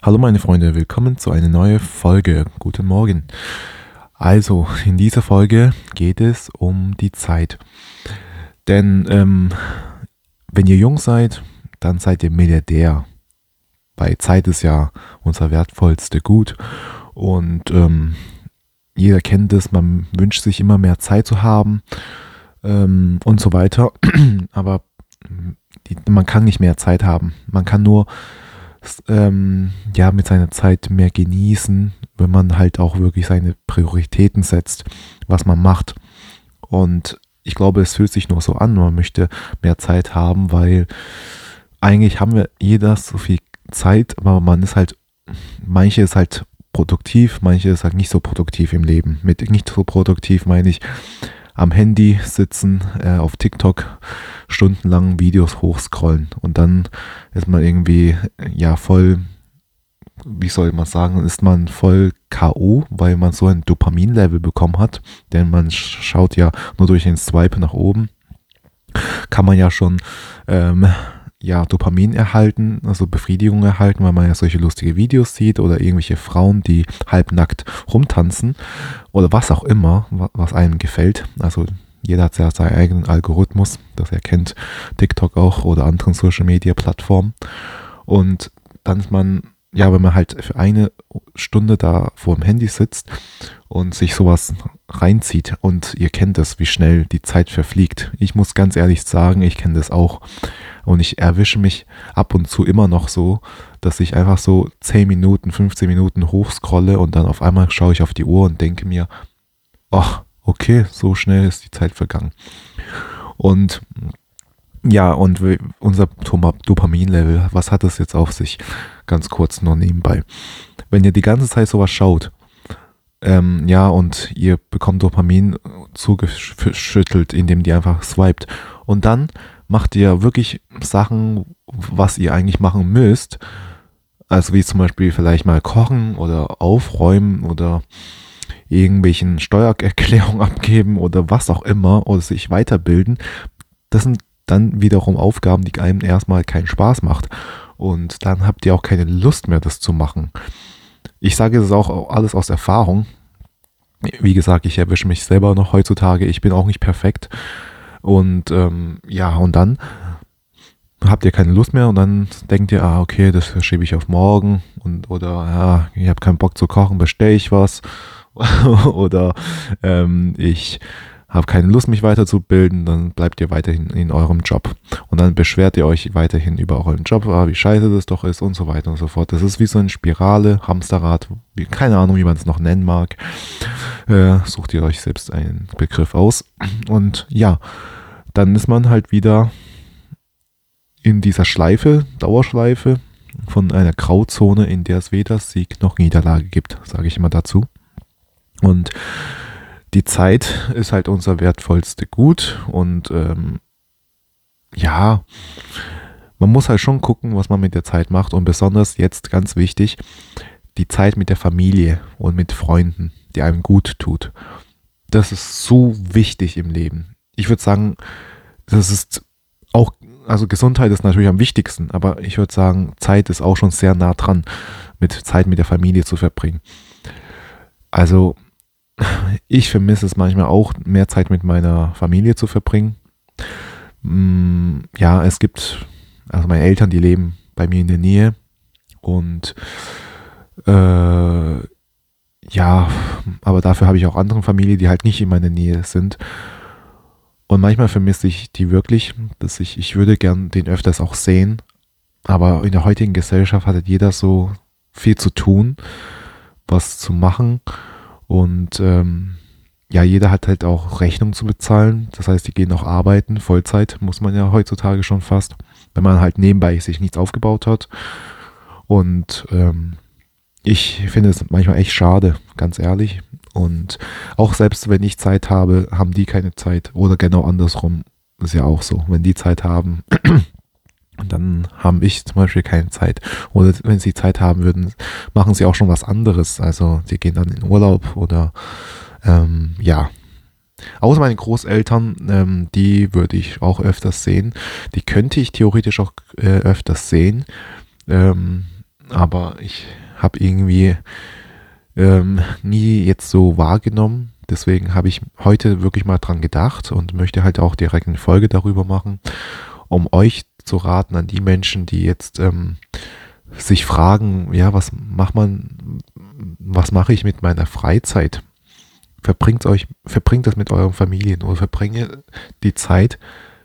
Hallo meine Freunde, willkommen zu einer neuen Folge. Guten Morgen. Also, in dieser Folge geht es um die Zeit. Denn ähm, wenn ihr jung seid, dann seid ihr Milliardär. Weil Zeit ist ja unser wertvollste Gut. Und ähm, jeder kennt es, man wünscht sich immer mehr Zeit zu haben ähm, und so weiter. Aber die, man kann nicht mehr Zeit haben. Man kann nur ähm, ja mit seiner Zeit mehr genießen, wenn man halt auch wirklich seine Prioritäten setzt, was man macht. Und ich glaube, es fühlt sich nur so an, man möchte mehr Zeit haben, weil eigentlich haben wir jeder so viel Zeit, aber man ist halt, manche ist halt produktiv, manche ist halt nicht so produktiv im Leben. Mit nicht so produktiv meine ich am Handy sitzen, äh, auf TikTok stundenlang Videos hochscrollen und dann ist man irgendwie ja voll, wie soll man sagen, ist man voll K.O., weil man so ein Dopaminlevel bekommen hat, denn man schaut ja nur durch den Swipe nach oben, kann man ja schon ähm, ja, Dopamin erhalten, also Befriedigung erhalten, weil man ja solche lustige Videos sieht oder irgendwelche Frauen, die halbnackt rumtanzen oder was auch immer, was einem gefällt. Also jeder hat ja seinen eigenen Algorithmus, das erkennt TikTok auch oder anderen Social Media Plattformen. Und dann ist man, ja, wenn man halt für eine Stunde da vor dem Handy sitzt und sich sowas reinzieht und ihr kennt das, wie schnell die Zeit verfliegt. Ich muss ganz ehrlich sagen, ich kenne das auch. Und ich erwische mich ab und zu immer noch so, dass ich einfach so 10 Minuten, 15 Minuten hochscrolle und dann auf einmal schaue ich auf die Uhr und denke mir, ach, okay, so schnell ist die Zeit vergangen. Und ja, und unser Dopaminlevel, was hat das jetzt auf sich? Ganz kurz nur nebenbei. Wenn ihr die ganze Zeit sowas schaut, ähm, ja, und ihr bekommt Dopamin zugeschüttelt, indem die einfach swiped. Und dann macht ihr wirklich Sachen, was ihr eigentlich machen müsst. Also wie zum Beispiel vielleicht mal kochen oder aufräumen oder irgendwelchen Steuererklärungen abgeben oder was auch immer oder sich weiterbilden. Das sind dann wiederum Aufgaben, die einem erstmal keinen Spaß macht. Und dann habt ihr auch keine Lust mehr, das zu machen. Ich sage es auch alles aus Erfahrung. Wie gesagt, ich erwische mich selber noch heutzutage. Ich bin auch nicht perfekt. Und ähm, ja, und dann habt ihr keine Lust mehr und dann denkt ihr, ah, okay, das verschiebe ich auf morgen und oder ja, ich habe keinen Bock zu kochen, bestelle ich was oder ähm, ich habe keine Lust, mich weiterzubilden, dann bleibt ihr weiterhin in eurem Job. Und dann beschwert ihr euch weiterhin über euren Job, ah, wie scheiße das doch ist und so weiter und so fort. Das ist wie so eine Spirale, Hamsterrad, wie, keine Ahnung, wie man es noch nennen mag. Äh, sucht ihr euch selbst einen Begriff aus. Und ja, dann ist man halt wieder in dieser Schleife, Dauerschleife von einer Grauzone, in der es weder Sieg noch Niederlage gibt, sage ich immer dazu. Und die Zeit ist halt unser wertvollste Gut und ähm, ja, man muss halt schon gucken, was man mit der Zeit macht und besonders jetzt ganz wichtig, die Zeit mit der Familie und mit Freunden, die einem gut tut. Das ist so wichtig im Leben. Ich würde sagen, das ist auch, also Gesundheit ist natürlich am wichtigsten, aber ich würde sagen, Zeit ist auch schon sehr nah dran, mit Zeit mit der Familie zu verbringen. Also ich vermisse es manchmal auch, mehr Zeit mit meiner Familie zu verbringen. Mm, ja, es gibt, also meine Eltern, die leben bei mir in der Nähe und äh, ja, aber dafür habe ich auch andere Familien, die halt nicht in meiner Nähe sind. Und manchmal vermisse ich die wirklich, dass ich, ich würde gern den öfters auch sehen. Aber in der heutigen Gesellschaft hat jeder so viel zu tun, was zu machen. Und ähm, ja, jeder hat halt auch Rechnung zu bezahlen. Das heißt, die gehen auch arbeiten. Vollzeit muss man ja heutzutage schon fast, wenn man halt nebenbei sich nichts aufgebaut hat. Und ähm, ich finde es manchmal echt schade, ganz ehrlich. Und auch selbst wenn ich Zeit habe, haben die keine Zeit. Oder genau andersrum ist ja auch so. Wenn die Zeit haben, dann habe ich zum Beispiel keine Zeit. Oder wenn sie Zeit haben würden, machen sie auch schon was anderes. Also sie gehen dann in Urlaub oder ähm, ja. Außer meine Großeltern, ähm, die würde ich auch öfters sehen. Die könnte ich theoretisch auch äh, öfters sehen. Ähm, aber ich habe irgendwie ähm, nie jetzt so wahrgenommen. Deswegen habe ich heute wirklich mal dran gedacht und möchte halt auch direkt eine Folge darüber machen, um euch zu raten an die Menschen, die jetzt ähm, sich fragen, ja, was macht man, was mache ich mit meiner Freizeit? Verbringt euch, verbringt das mit euren Familien oder verbringe die Zeit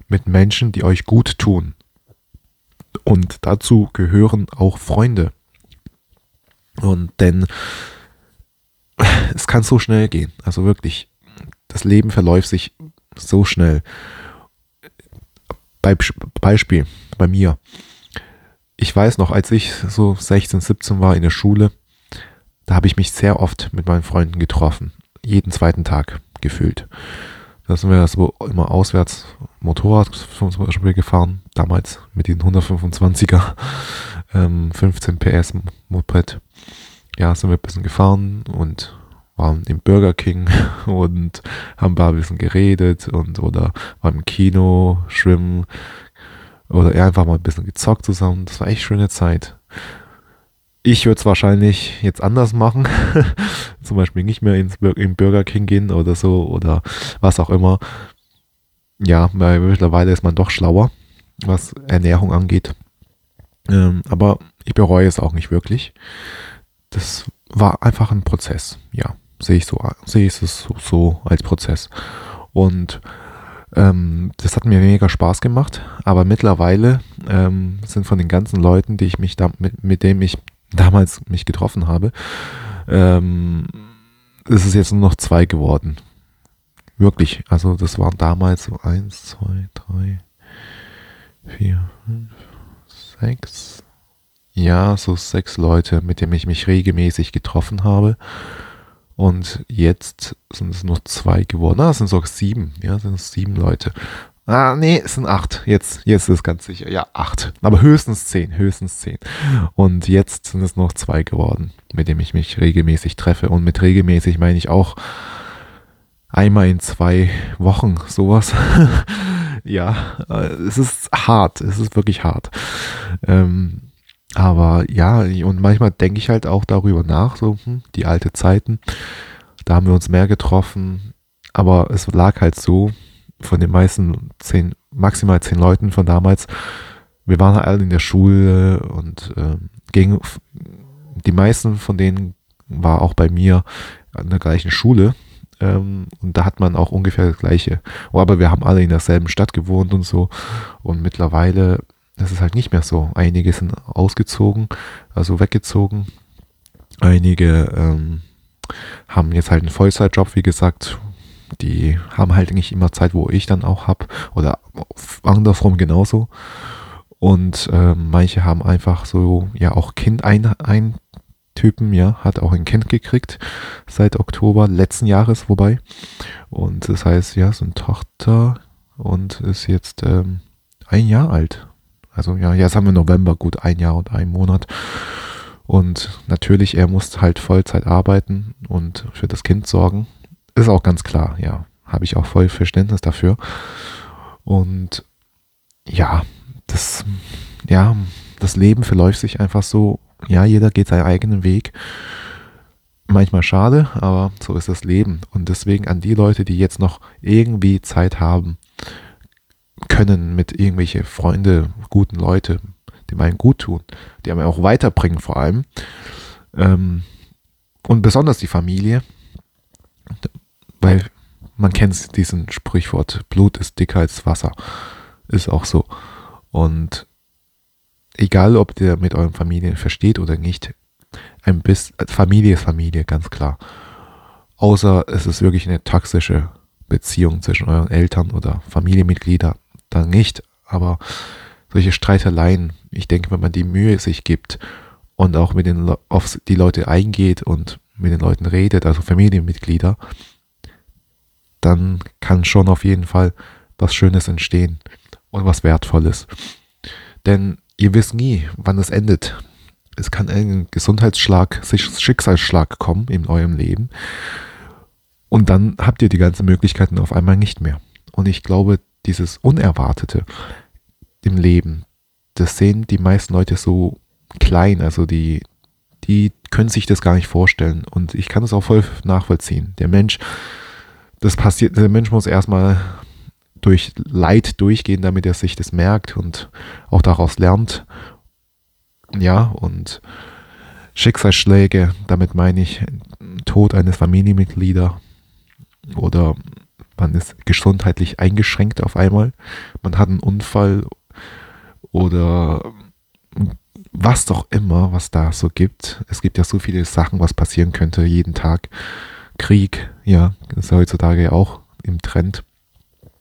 mit Menschen, die euch gut tun. Und dazu gehören auch Freunde. Und denn es kann so schnell gehen. Also wirklich, das Leben verläuft sich so schnell. Bei, Beispiel bei mir. Ich weiß noch, als ich so 16, 17 war in der Schule, da habe ich mich sehr oft mit meinen Freunden getroffen. Jeden zweiten Tag gefühlt. Da sind wir so immer auswärts Motorrad zum Beispiel gefahren, damals mit den 125er, ähm, 15 PS Moped. Ja, sind wir ein bisschen gefahren und waren im Burger King und haben ein bisschen geredet und oder waren im Kino, schwimmen oder einfach mal ein bisschen gezockt zusammen. Das war echt schöne Zeit. Ich würde es wahrscheinlich jetzt anders machen. Zum Beispiel nicht mehr ins Bur in Burger King gehen oder so oder was auch immer. Ja, weil mittlerweile ist man doch schlauer, was Ernährung angeht. Ähm, aber ich bereue es auch nicht wirklich. Das war einfach ein Prozess. Ja, sehe ich so, sehe ich es so, so als Prozess. Und ähm, das hat mir mega Spaß gemacht, aber mittlerweile ähm, sind von den ganzen Leuten, die ich mich da, mit, mit denen ich damals mich getroffen habe, ähm, ist es jetzt nur noch zwei geworden. Wirklich. Also das waren damals so eins, zwei, drei, vier, fünf, sechs. Ja, so sechs Leute, mit denen ich mich regelmäßig getroffen habe. Und jetzt sind es nur zwei geworden. Ah, es sind sogar sieben. Ja, sind es sieben Leute. Ah, nee, es sind acht. Jetzt, jetzt ist es ganz sicher. Ja, acht. Aber höchstens zehn, höchstens zehn. Und jetzt sind es noch zwei geworden, mit denen ich mich regelmäßig treffe. Und mit regelmäßig meine ich auch einmal in zwei Wochen sowas. ja, äh, es ist hart. Es ist wirklich hart. Ähm, aber ja, und manchmal denke ich halt auch darüber nach, so, hm, die alte Zeiten. Da haben wir uns mehr getroffen. Aber es lag halt so, von den meisten zehn, maximal zehn Leuten von damals, wir waren halt alle in der Schule und äh, gegen, die meisten von denen war auch bei mir an der gleichen Schule. Ähm, und da hat man auch ungefähr das gleiche. Oh, aber wir haben alle in derselben Stadt gewohnt und so. Und mittlerweile ist es halt nicht mehr so. Einige sind ausgezogen, also weggezogen. Einige ähm, haben jetzt halt einen Vollzeitjob, wie gesagt, die haben halt nicht immer Zeit, wo ich dann auch habe oder andersrum genauso. Und äh, manche haben einfach so, ja, auch Kind ein, ein Typen, ja, hat auch ein Kind gekriegt seit Oktober letzten Jahres, wobei. Und das heißt, ja, so eine Tochter und ist jetzt ähm, ein Jahr alt. Also ja, jetzt haben wir November, gut ein Jahr und ein Monat. Und natürlich, er muss halt Vollzeit arbeiten und für das Kind sorgen. Ist auch ganz klar, ja. Habe ich auch voll Verständnis dafür. Und ja, das, ja, das Leben verläuft sich einfach so. Ja, jeder geht seinen eigenen Weg. Manchmal schade, aber so ist das Leben. Und deswegen an die Leute, die jetzt noch irgendwie Zeit haben, können mit irgendwelche Freunde, guten Leute, die einem gut tun, die einem auch weiterbringen vor allem. Ähm, und besonders die Familie, weil man kennt diesen Sprichwort, Blut ist dicker als Wasser. Ist auch so. Und egal, ob ihr mit euren Familien versteht oder nicht, ein bisschen, Familie ist Familie, ganz klar. Außer es ist wirklich eine toxische Beziehung zwischen euren Eltern oder Familienmitgliedern, dann nicht. Aber solche Streiteleien, ich denke, wenn man die Mühe sich gibt und auch mit den auf die Leute eingeht und mit den Leuten redet, also Familienmitglieder, dann kann schon auf jeden Fall was Schönes entstehen und was Wertvolles. Denn ihr wisst nie, wann es endet. Es kann ein Gesundheitsschlag, Schicksalsschlag kommen in eurem Leben. Und dann habt ihr die ganzen Möglichkeiten auf einmal nicht mehr. Und ich glaube, dieses Unerwartete im Leben, das sehen die meisten Leute so klein, also die, die können sich das gar nicht vorstellen. Und ich kann das auch voll nachvollziehen. Der Mensch, das passiert, der Mensch muss erstmal durch Leid durchgehen, damit er sich das merkt und auch daraus lernt. Ja, und Schicksalsschläge, damit meine ich Tod eines Familienmitglieder oder man ist gesundheitlich eingeschränkt auf einmal, man hat einen Unfall oder was doch immer, was da so gibt. Es gibt ja so viele Sachen, was passieren könnte jeden Tag. Krieg, ja, ist heutzutage auch im Trend.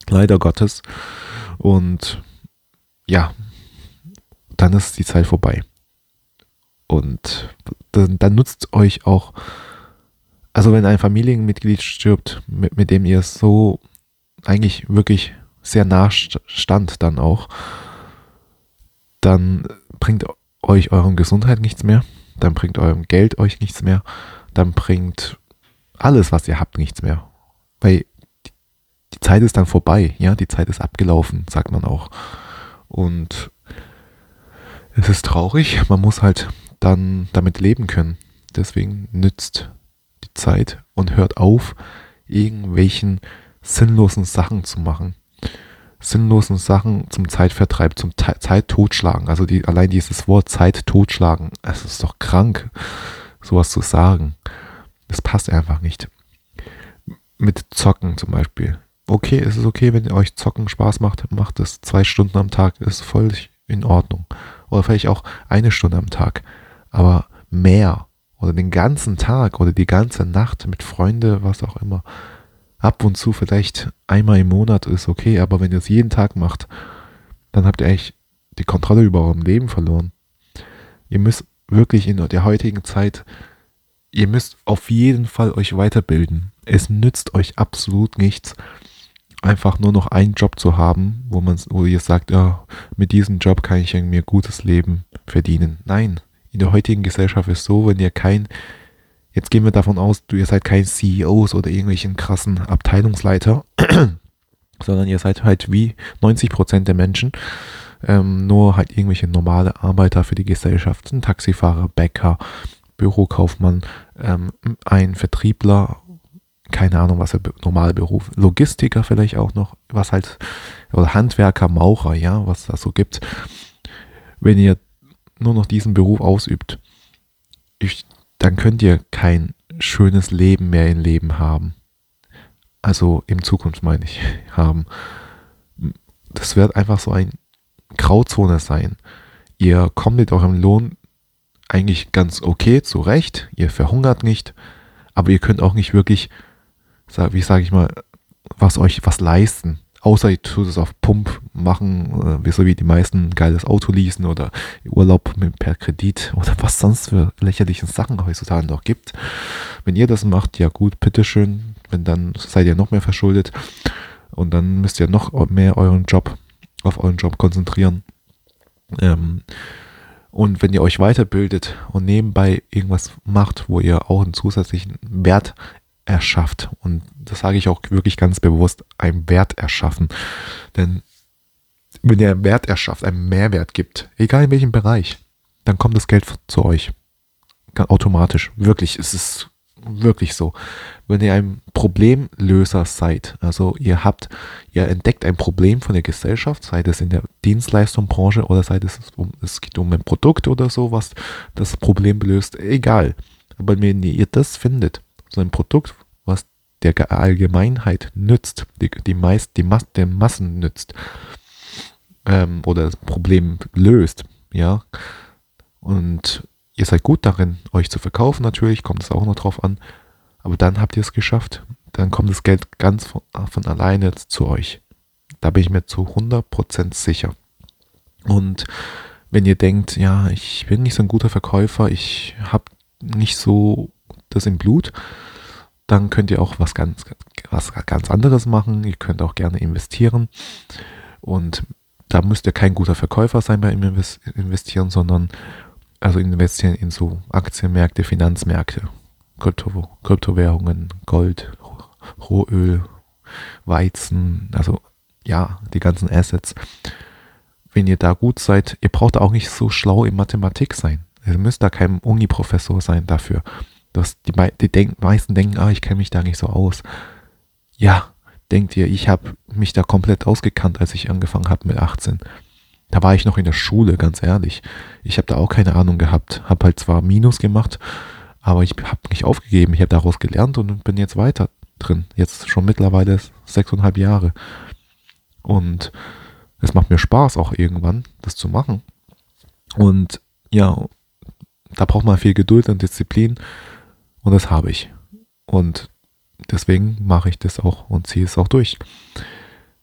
Leider Gottes. Und ja, dann ist die Zeit vorbei. Und dann, dann nutzt euch auch, also wenn ein Familienmitglied stirbt, mit, mit dem ihr so eigentlich wirklich sehr nah stand dann auch, dann bringt euch euren Gesundheit nichts mehr, dann bringt eurem Geld euch nichts mehr, dann bringt alles, was ihr habt, nichts mehr. Weil die Zeit ist dann vorbei, ja, die Zeit ist abgelaufen, sagt man auch. Und es ist traurig, man muss halt dann damit leben können. Deswegen nützt Zeit und hört auf, irgendwelchen sinnlosen Sachen zu machen sinnlosen Sachen zum Zeitvertreib, zum Te Zeit totschlagen. Also die, allein dieses Wort Zeit totschlagen, es ist doch krank, sowas zu sagen. Das passt einfach nicht. Mit Zocken zum Beispiel. Okay, es ist okay, wenn euch Zocken Spaß macht, macht es zwei Stunden am Tag, ist voll in Ordnung. Oder vielleicht auch eine Stunde am Tag. Aber mehr oder den ganzen Tag oder die ganze Nacht mit Freunden, was auch immer, ab und zu vielleicht einmal im Monat ist okay, aber wenn ihr es jeden Tag macht, dann habt ihr eigentlich die Kontrolle über eurem Leben verloren. Ihr müsst wirklich in der heutigen Zeit, ihr müsst auf jeden Fall euch weiterbilden. Es nützt euch absolut nichts, einfach nur noch einen Job zu haben, wo man, wo ihr sagt, ja, mit diesem Job kann ich mir gutes Leben verdienen. Nein, in der heutigen Gesellschaft ist so, wenn ihr kein Jetzt gehen wir davon aus, du ihr seid kein CEOs oder irgendwelchen krassen Abteilungsleiter, sondern ihr seid halt wie 90 Prozent der Menschen, ähm, nur halt irgendwelche normale Arbeiter für die Gesellschaft, ein Taxifahrer, Bäcker, Bürokaufmann, ähm, ein Vertriebler, keine Ahnung, was der normale Beruf, Logistiker vielleicht auch noch, was halt, oder Handwerker, Maurer, ja, was das so gibt. Wenn ihr nur noch diesen Beruf ausübt, ich dann könnt ihr kein schönes Leben mehr im Leben haben. Also in Zukunft meine ich, haben. Das wird einfach so ein Grauzone sein. Ihr kommt mit eurem Lohn eigentlich ganz okay zurecht, ihr verhungert nicht, aber ihr könnt auch nicht wirklich, wie sage ich mal, was euch was leisten außer ihr tut es auf Pump machen, äh, so wie die meisten geiles Auto leasen oder Urlaub mit, per Kredit oder was sonst für lächerliche Sachen heutzutage noch gibt. Wenn ihr das macht, ja gut, bitteschön, wenn dann seid ihr noch mehr verschuldet und dann müsst ihr noch mehr euren Job auf euren Job konzentrieren. Ähm, und wenn ihr euch weiterbildet und nebenbei irgendwas macht, wo ihr auch einen zusätzlichen Wert erschafft. Und das sage ich auch wirklich ganz bewusst, einen Wert erschaffen. Denn wenn ihr Wert erschafft, einen Mehrwert gibt, egal in welchem Bereich, dann kommt das Geld zu euch. Ganz automatisch. Wirklich, es ist wirklich so. Wenn ihr ein Problemlöser seid, also ihr habt, ihr entdeckt ein Problem von der Gesellschaft, sei es in der Dienstleistungsbranche oder sei es um, es geht um ein Produkt oder so, was das Problem löst, egal. Aber wenn ihr das findet, so ein Produkt, was der Allgemeinheit nützt, die, die, meist, die Mas den Massen nützt ähm, oder das Problem löst, ja. Und ihr seid gut darin, euch zu verkaufen natürlich, kommt es auch noch drauf an. Aber dann habt ihr es geschafft. Dann kommt das Geld ganz von, von alleine zu euch. Da bin ich mir zu 100% sicher. Und wenn ihr denkt, ja, ich bin nicht so ein guter Verkäufer, ich habe nicht so das im Blut, dann könnt ihr auch was ganz, was ganz anderes machen. Ihr könnt auch gerne investieren. Und da müsst ihr kein guter Verkäufer sein beim Investieren, sondern also investieren in so Aktienmärkte, Finanzmärkte, Krypto, Kryptowährungen, Gold, Rohöl, Weizen, also ja, die ganzen Assets. wenn ihr da gut seid, ihr braucht auch nicht so schlau in Mathematik sein. Ihr müsst da kein Uni-Professor sein dafür. Das, die, die denk, meisten denken, ah, ich kenne mich da nicht so aus. Ja, denkt ihr, ich habe mich da komplett ausgekannt, als ich angefangen habe mit 18. Da war ich noch in der Schule, ganz ehrlich. Ich habe da auch keine Ahnung gehabt. Habe halt zwar Minus gemacht, aber ich habe nicht aufgegeben. Ich habe daraus gelernt und bin jetzt weiter drin. Jetzt schon mittlerweile sechseinhalb Jahre. Und es macht mir Spaß auch irgendwann, das zu machen. Und ja, da braucht man viel Geduld und Disziplin und das habe ich. Und deswegen mache ich das auch und ziehe es auch durch.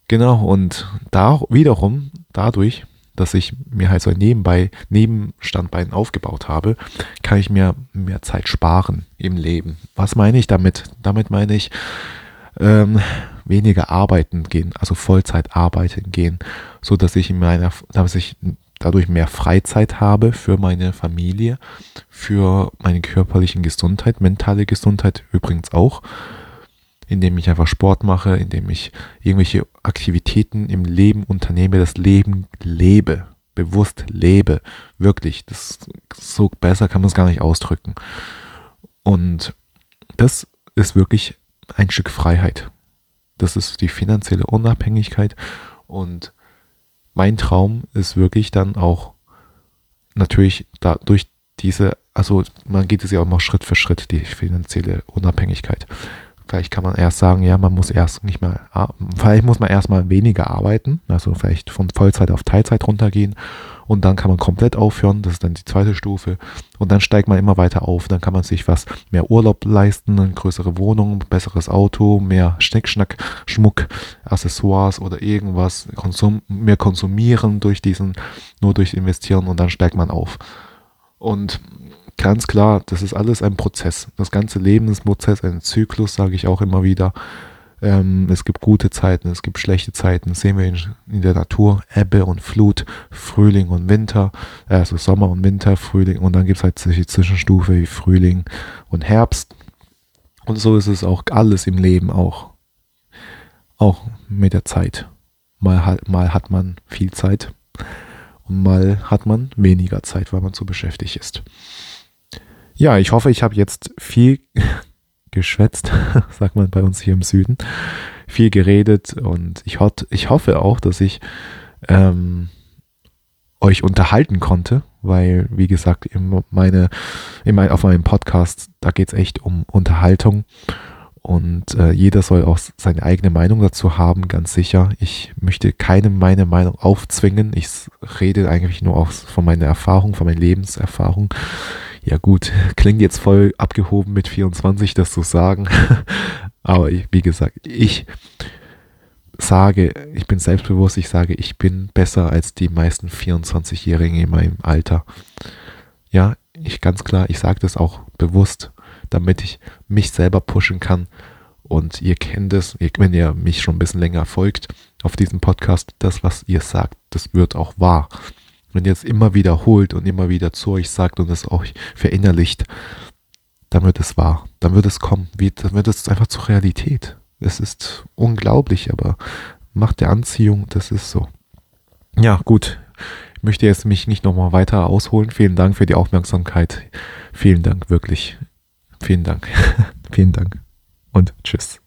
Genau, und da wiederum, dadurch, dass ich mir halt so ein Nebenbei, Nebenstandbein aufgebaut habe, kann ich mir mehr Zeit sparen im Leben. Was meine ich damit? Damit meine ich, ähm, weniger arbeiten gehen, also Vollzeit arbeiten gehen, so dass ich in meiner, dass ich dadurch mehr Freizeit habe für meine Familie, für meine körperliche Gesundheit, mentale Gesundheit übrigens auch, indem ich einfach Sport mache, indem ich irgendwelche Aktivitäten im Leben unternehme, das Leben lebe, bewusst lebe, wirklich, das so besser kann man es gar nicht ausdrücken. Und das ist wirklich ein Stück Freiheit. Das ist die finanzielle Unabhängigkeit und mein Traum ist wirklich dann auch natürlich dadurch diese, also man geht es ja auch mal Schritt für Schritt, die finanzielle Unabhängigkeit. Vielleicht kann man erst sagen, ja, man muss erst nicht mehr, vielleicht muss man erstmal weniger arbeiten, also vielleicht von Vollzeit auf Teilzeit runtergehen und dann kann man komplett aufhören, das ist dann die zweite Stufe und dann steigt man immer weiter auf, dann kann man sich was mehr Urlaub leisten, eine größere Wohnung, besseres Auto, mehr Schnickschnack, Schmuck, Accessoires oder irgendwas, Konsum, mehr konsumieren durch diesen, nur durch investieren und dann steigt man auf. Und ganz klar, das ist alles ein Prozess. Das ganze Leben ist ein Prozess, ein Zyklus, sage ich auch immer wieder. Ähm, es gibt gute Zeiten, es gibt schlechte Zeiten. Das sehen wir in, in, der Natur. Ebbe und Flut, Frühling und Winter, also Sommer und Winter, Frühling. Und dann gibt es halt die Zwischenstufe wie Frühling und Herbst. Und so ist es auch alles im Leben auch. Auch mit der Zeit. Mal, mal hat man viel Zeit und mal hat man weniger Zeit, weil man so beschäftigt ist. Ja, ich hoffe, ich habe jetzt viel geschwätzt, sagt man bei uns hier im Süden, viel geredet und ich, hot, ich hoffe auch, dass ich ähm, euch unterhalten konnte, weil, wie gesagt, in meine, in mein, auf meinem Podcast, da geht es echt um Unterhaltung und äh, jeder soll auch seine eigene Meinung dazu haben, ganz sicher. Ich möchte keinem meine Meinung aufzwingen. Ich rede eigentlich nur aus, von meiner Erfahrung, von meiner Lebenserfahrung. Ja gut, klingt jetzt voll abgehoben mit 24, das zu sagen. Aber ich, wie gesagt, ich sage, ich bin selbstbewusst, ich sage, ich bin besser als die meisten 24-Jährigen in meinem Alter. Ja, ich ganz klar, ich sage das auch bewusst, damit ich mich selber pushen kann. Und ihr kennt es, wenn ihr mich schon ein bisschen länger folgt auf diesem Podcast, das, was ihr sagt, das wird auch wahr. Wenn ihr es immer wiederholt und immer wieder zu euch sagt und es euch verinnerlicht, dann wird es wahr. Dann wird es kommen. Dann wird es einfach zur Realität. Es ist unglaublich, aber Macht der Anziehung, das ist so. Ja, gut. Ich möchte jetzt mich nicht nochmal weiter ausholen. Vielen Dank für die Aufmerksamkeit. Vielen Dank, wirklich. Vielen Dank. Vielen Dank. Und tschüss.